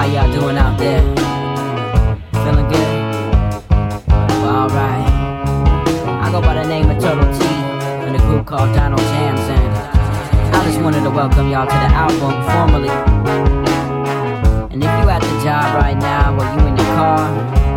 How y'all doing out there? Feeling good? Well, alright. I go by the name of Turtle T in a group called Donald Jams, and I just wanted to welcome y'all to the album formally. And if you at the job right now, or you in your car,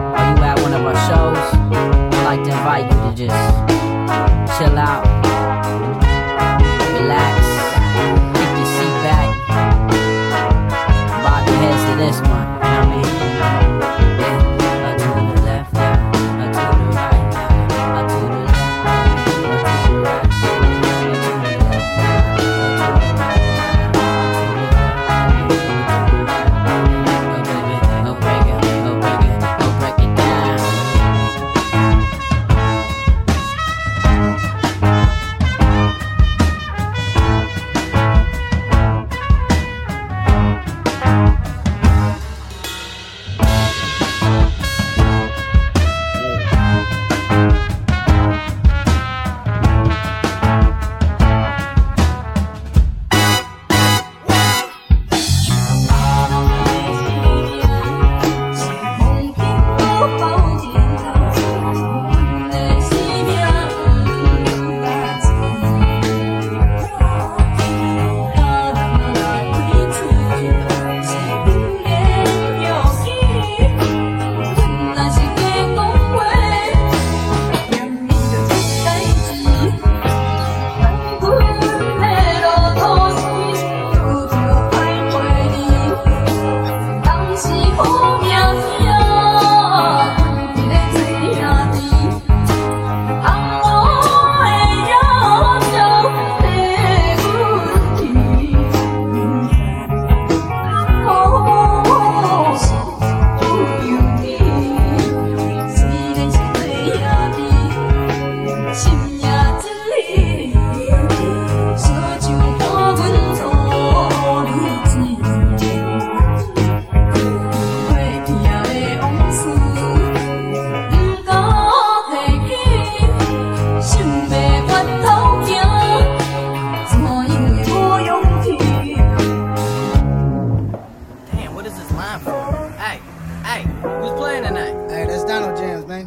hey, who's playing tonight? Hey, that's Donald Jams, man.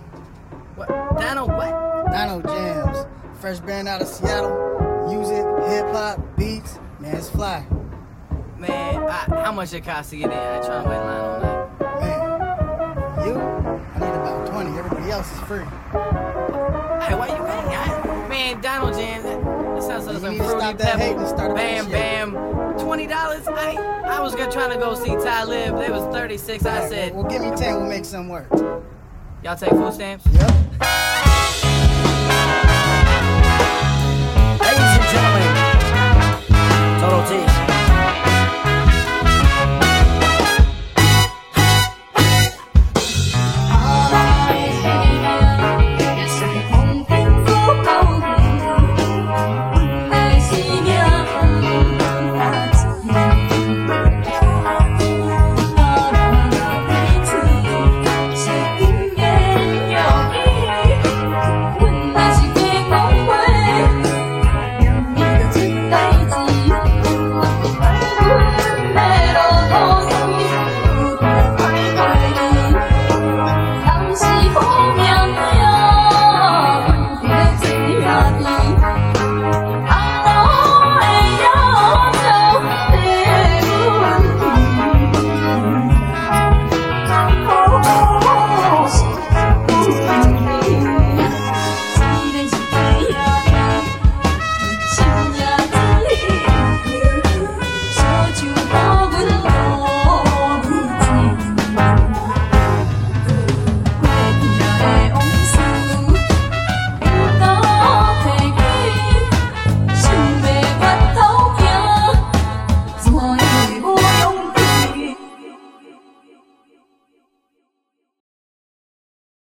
What? Donald, what? Donald Jams. Fresh band out of Seattle. Music, hip hop, beats. Man, it's fly. Man, I, how much it cost to get in? I ain't trying to wait in line all night. Man, you? I need about 20. Everybody else is free. Hey, why you waiting? I, man, Donald Jam, that, that sounds like You some need to stop that hating and start. Bam, bam. Twenty dollars? I I was gonna trying to go see Ty Lib. They was thirty six. I said, well, well, give me 10. We'll make some work. y'all take food stamps. Yep.